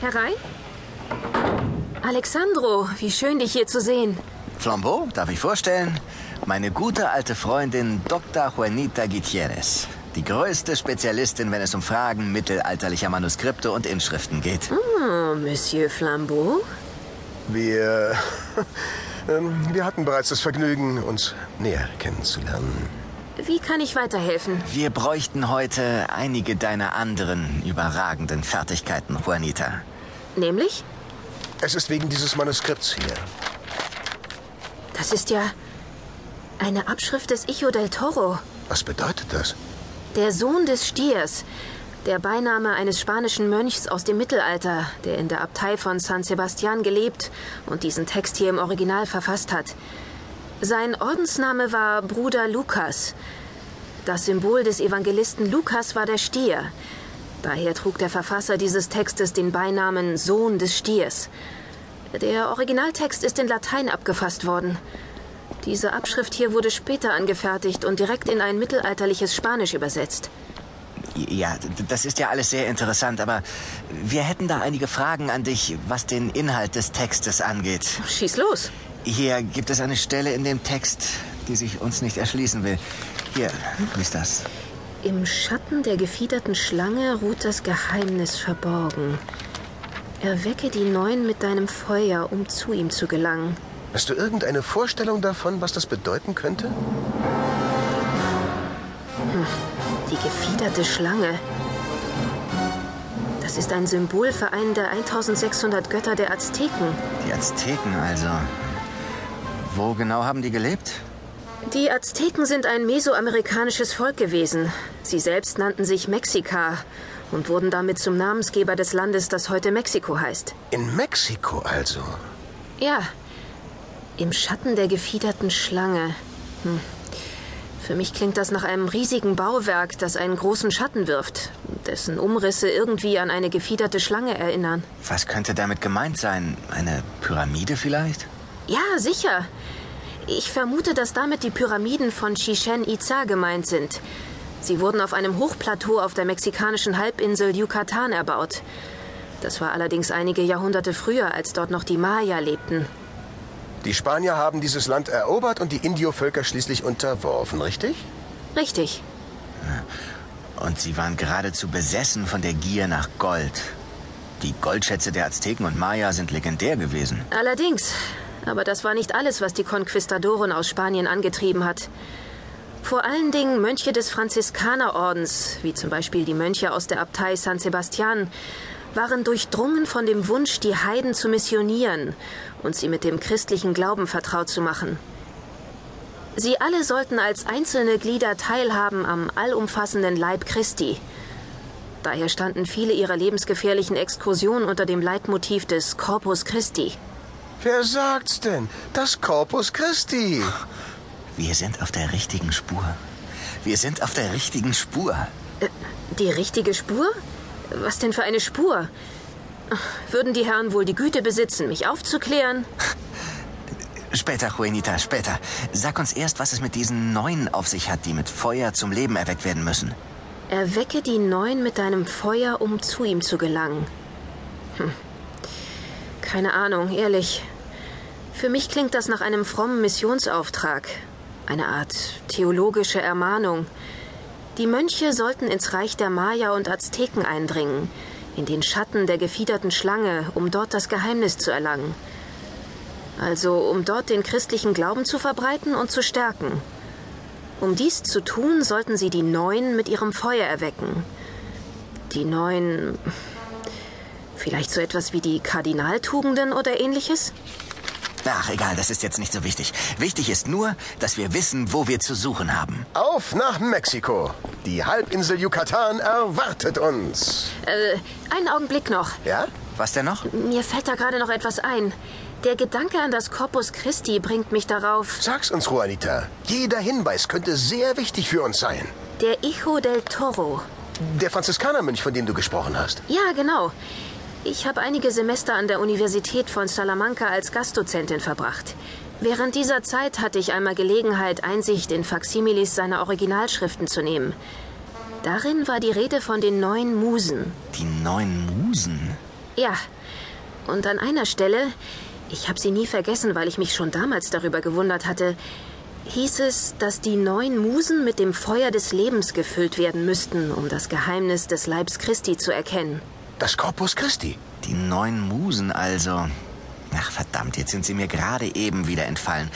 Herein? Alexandro, wie schön, dich hier zu sehen. Flambeau, darf ich vorstellen? Meine gute alte Freundin Dr. Juanita Gutierrez. Die größte Spezialistin, wenn es um Fragen mittelalterlicher Manuskripte und Inschriften geht. Oh, Monsieur Flambeau? Wir. ähm, wir hatten bereits das Vergnügen, uns näher kennenzulernen. Wie kann ich weiterhelfen? Wir bräuchten heute einige deiner anderen überragenden Fertigkeiten, Juanita. Nämlich? Es ist wegen dieses Manuskripts hier. Das ist ja eine Abschrift des Icho del Toro. Was bedeutet das? Der Sohn des Stiers. Der Beiname eines spanischen Mönchs aus dem Mittelalter, der in der Abtei von San Sebastian gelebt und diesen Text hier im Original verfasst hat. Sein Ordensname war Bruder Lukas. Das Symbol des Evangelisten Lukas war der Stier. Daher trug der Verfasser dieses Textes den Beinamen Sohn des Stiers. Der Originaltext ist in Latein abgefasst worden. Diese Abschrift hier wurde später angefertigt und direkt in ein mittelalterliches Spanisch übersetzt. Ja, das ist ja alles sehr interessant, aber wir hätten da einige Fragen an dich, was den Inhalt des Textes angeht. Schieß los. Hier gibt es eine Stelle in dem Text, die sich uns nicht erschließen will. Hier, lies das. Im Schatten der gefiederten Schlange ruht das Geheimnis verborgen. Erwecke die Neuen mit deinem Feuer, um zu ihm zu gelangen. Hast du irgendeine Vorstellung davon, was das bedeuten könnte? Hm, die gefiederte Schlange. Das ist ein Symbol für einen der 1600 Götter der Azteken. Die Azteken also. Wo genau haben die gelebt? Die Azteken sind ein mesoamerikanisches Volk gewesen. Sie selbst nannten sich Mexika und wurden damit zum Namensgeber des Landes, das heute Mexiko heißt. In Mexiko also? Ja. Im Schatten der gefiederten Schlange. Hm. Für mich klingt das nach einem riesigen Bauwerk, das einen großen Schatten wirft, dessen Umrisse irgendwie an eine gefiederte Schlange erinnern. Was könnte damit gemeint sein? Eine Pyramide vielleicht? Ja, sicher. Ich vermute, dass damit die Pyramiden von Chichen Itza gemeint sind. Sie wurden auf einem Hochplateau auf der mexikanischen Halbinsel Yucatan erbaut. Das war allerdings einige Jahrhunderte früher, als dort noch die Maya lebten. Die Spanier haben dieses Land erobert und die Indio-Völker schließlich unterworfen, richtig? Richtig. Und sie waren geradezu besessen von der Gier nach Gold. Die Goldschätze der Azteken und Maya sind legendär gewesen. Allerdings. Aber das war nicht alles, was die Konquistadoren aus Spanien angetrieben hat. Vor allen Dingen Mönche des Franziskanerordens, wie zum Beispiel die Mönche aus der Abtei San Sebastian, waren durchdrungen von dem Wunsch, die Heiden zu missionieren und sie mit dem christlichen Glauben vertraut zu machen. Sie alle sollten als einzelne Glieder teilhaben am allumfassenden Leib Christi. Daher standen viele ihrer lebensgefährlichen Exkursionen unter dem Leitmotiv des Corpus Christi. Wer sagt's denn? Das Corpus Christi. Wir sind auf der richtigen Spur. Wir sind auf der richtigen Spur. Äh, die richtige Spur? Was denn für eine Spur? Würden die Herren wohl die Güte besitzen, mich aufzuklären? Später, Juanita, später. Sag uns erst, was es mit diesen Neuen auf sich hat, die mit Feuer zum Leben erweckt werden müssen. Erwecke die Neuen mit deinem Feuer, um zu ihm zu gelangen. Hm. Keine Ahnung, ehrlich. Für mich klingt das nach einem frommen Missionsauftrag. Eine Art theologische Ermahnung. Die Mönche sollten ins Reich der Maya und Azteken eindringen, in den Schatten der gefiederten Schlange, um dort das Geheimnis zu erlangen. Also um dort den christlichen Glauben zu verbreiten und zu stärken. Um dies zu tun, sollten sie die Neuen mit ihrem Feuer erwecken. Die Neuen. Vielleicht so etwas wie die Kardinaltugenden oder ähnliches? Ach, egal, das ist jetzt nicht so wichtig. Wichtig ist nur, dass wir wissen, wo wir zu suchen haben. Auf nach Mexiko. Die Halbinsel Yucatan erwartet uns. Äh, einen Augenblick noch. Ja? Was denn noch? Mir fällt da gerade noch etwas ein. Der Gedanke an das Corpus Christi bringt mich darauf. Sag's uns, Juanita. Jeder Hinweis könnte sehr wichtig für uns sein. Der Hijo del Toro. Der Franziskanermönch, von dem du gesprochen hast. Ja, genau. Ich habe einige Semester an der Universität von Salamanca als Gastdozentin verbracht. Während dieser Zeit hatte ich einmal Gelegenheit, Einsicht in Faksimilis seiner Originalschriften zu nehmen. Darin war die Rede von den neuen Musen. Die neuen Musen? Ja. Und an einer Stelle, ich habe sie nie vergessen, weil ich mich schon damals darüber gewundert hatte, hieß es, dass die neun Musen mit dem Feuer des Lebens gefüllt werden müssten, um das Geheimnis des Leibs Christi zu erkennen. Das Corpus Christi. Die neun Musen also. Ach verdammt, jetzt sind sie mir gerade eben wieder entfallen.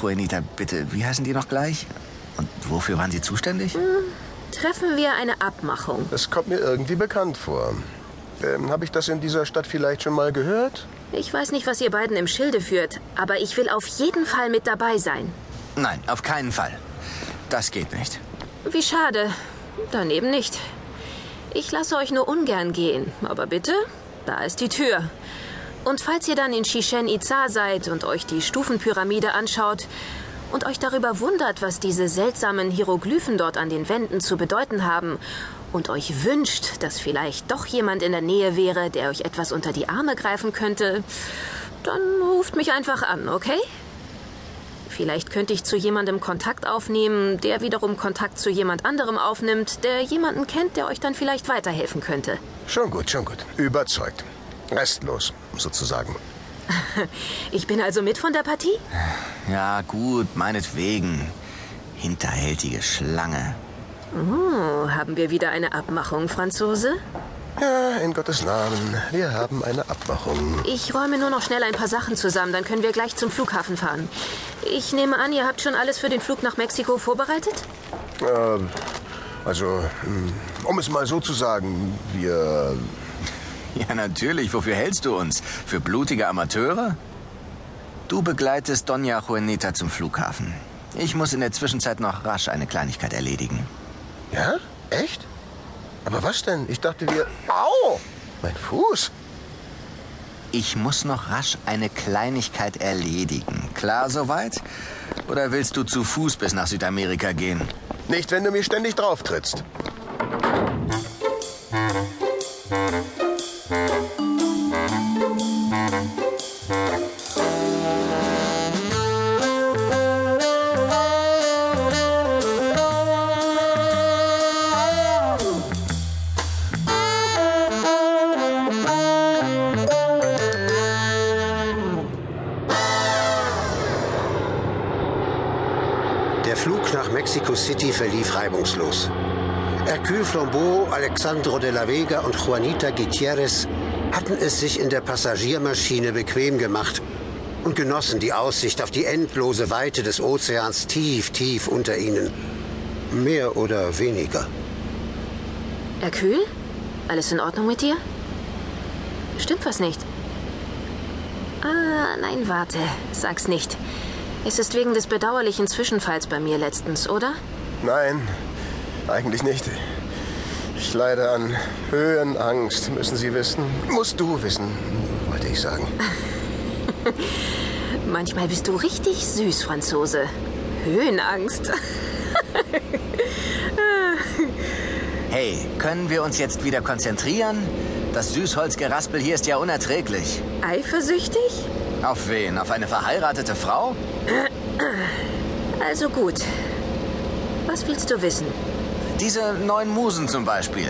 Juanita, bitte, wie heißen die noch gleich? Und wofür waren sie zuständig? Treffen wir eine Abmachung. Das kommt mir irgendwie bekannt vor. Ähm, Habe ich das in dieser Stadt vielleicht schon mal gehört? Ich weiß nicht, was ihr beiden im Schilde führt, aber ich will auf jeden Fall mit dabei sein. Nein, auf keinen Fall. Das geht nicht. Wie schade. Daneben nicht. Ich lasse euch nur ungern gehen. Aber bitte, da ist die Tür. Und falls ihr dann in Chichen Itza seid und euch die Stufenpyramide anschaut und euch darüber wundert, was diese seltsamen Hieroglyphen dort an den Wänden zu bedeuten haben und euch wünscht, dass vielleicht doch jemand in der Nähe wäre, der euch etwas unter die Arme greifen könnte, dann ruft mich einfach an, okay? Vielleicht könnte ich zu jemandem Kontakt aufnehmen, der wiederum Kontakt zu jemand anderem aufnimmt, der jemanden kennt, der euch dann vielleicht weiterhelfen könnte. Schon gut, schon gut. Überzeugt. Restlos, sozusagen. Ich bin also mit von der Partie? Ja, gut, meinetwegen. Hinterhältige Schlange. Oh, haben wir wieder eine Abmachung, Franzose? Ja, in Gottes Namen. Wir haben eine Abmachung. Ich räume nur noch schnell ein paar Sachen zusammen, dann können wir gleich zum Flughafen fahren. Ich nehme an, ihr habt schon alles für den Flug nach Mexiko vorbereitet? Ähm, also, hm, um es mal so zu sagen, wir. Ja, natürlich. Wofür hältst du uns? Für blutige Amateure? Du begleitest Donja Juanita zum Flughafen. Ich muss in der Zwischenzeit noch rasch eine Kleinigkeit erledigen. Ja? Echt? Aber was denn? Ich dachte, wir. Au! Mein Fuß. Ich muss noch rasch eine Kleinigkeit erledigen. Klar soweit? Oder willst du zu Fuß bis nach Südamerika gehen? Nicht, wenn du mir ständig drauf Der Flug nach Mexico City verlief reibungslos. Hercule Flambeau, Alexandro de la Vega und Juanita Gutierrez hatten es sich in der Passagiermaschine bequem gemacht und genossen die Aussicht auf die endlose Weite des Ozeans tief, tief unter ihnen. Mehr oder weniger. Hercule? Alles in Ordnung mit dir? Stimmt was nicht? Ah, nein, warte. Sag's nicht. Es ist wegen des bedauerlichen Zwischenfalls bei mir letztens, oder? Nein, eigentlich nicht. Ich leide an Höhenangst, müssen Sie wissen. Musst du wissen, wollte ich sagen. Manchmal bist du richtig süß, Franzose. Höhenangst. Hey, können wir uns jetzt wieder konzentrieren? Das Süßholzgeraspel hier ist ja unerträglich. Eifersüchtig? Auf wen? Auf eine verheiratete Frau? Also gut. Was willst du wissen? Diese neun Musen zum Beispiel.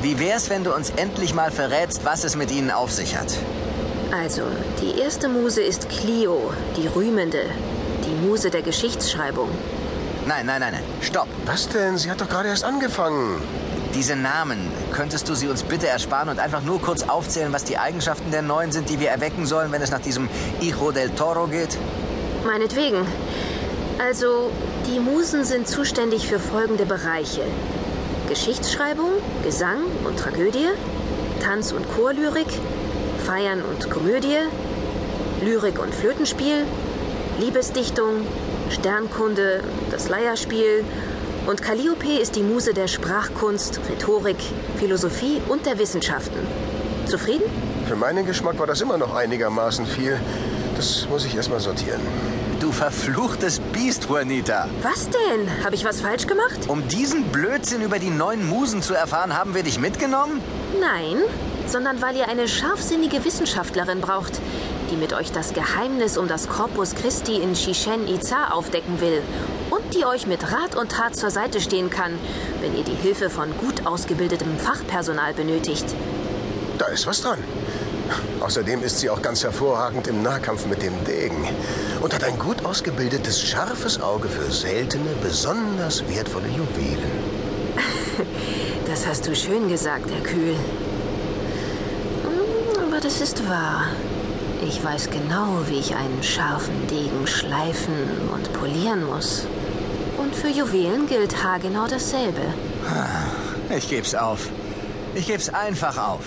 Wie wär's, wenn du uns endlich mal verrätst, was es mit ihnen auf sich hat? Also, die erste Muse ist Clio, die Rühmende. Die Muse der Geschichtsschreibung. Nein, nein, nein, nein. Stopp. Was denn? Sie hat doch gerade erst angefangen. Diese Namen, könntest du sie uns bitte ersparen und einfach nur kurz aufzählen, was die Eigenschaften der Neuen sind, die wir erwecken sollen, wenn es nach diesem Hijo del Toro geht? Meinetwegen. Also, die Musen sind zuständig für folgende Bereiche. Geschichtsschreibung, Gesang und Tragödie, Tanz- und Chorlyrik, Feiern und Komödie, Lyrik und Flötenspiel, Liebesdichtung, Sternkunde, das Leierspiel und Calliope ist die Muse der Sprachkunst, Rhetorik, Philosophie und der Wissenschaften. Zufrieden? Für meinen Geschmack war das immer noch einigermaßen viel. Das muss ich erstmal sortieren. Du verfluchtes Biest, Juanita. Was denn? Habe ich was falsch gemacht? Um diesen Blödsinn über die neuen Musen zu erfahren, haben wir dich mitgenommen? Nein, sondern weil ihr eine scharfsinnige Wissenschaftlerin braucht, die mit euch das Geheimnis um das Corpus Christi in Chichen Itza aufdecken will und die euch mit Rat und Tat zur Seite stehen kann, wenn ihr die Hilfe von gut ausgebildetem Fachpersonal benötigt. Da ist was dran. Außerdem ist sie auch ganz hervorragend im Nahkampf mit dem Degen und hat ein gut ausgebildetes, scharfes Auge für seltene, besonders wertvolle Juwelen. Das hast du schön gesagt, Hercule. Hm, Aber das ist wahr. Ich weiß genau, wie ich einen scharfen Degen schleifen und polieren muss. Und für Juwelen gilt haargenau dasselbe. Ich geb's auf. Ich geb's einfach auf.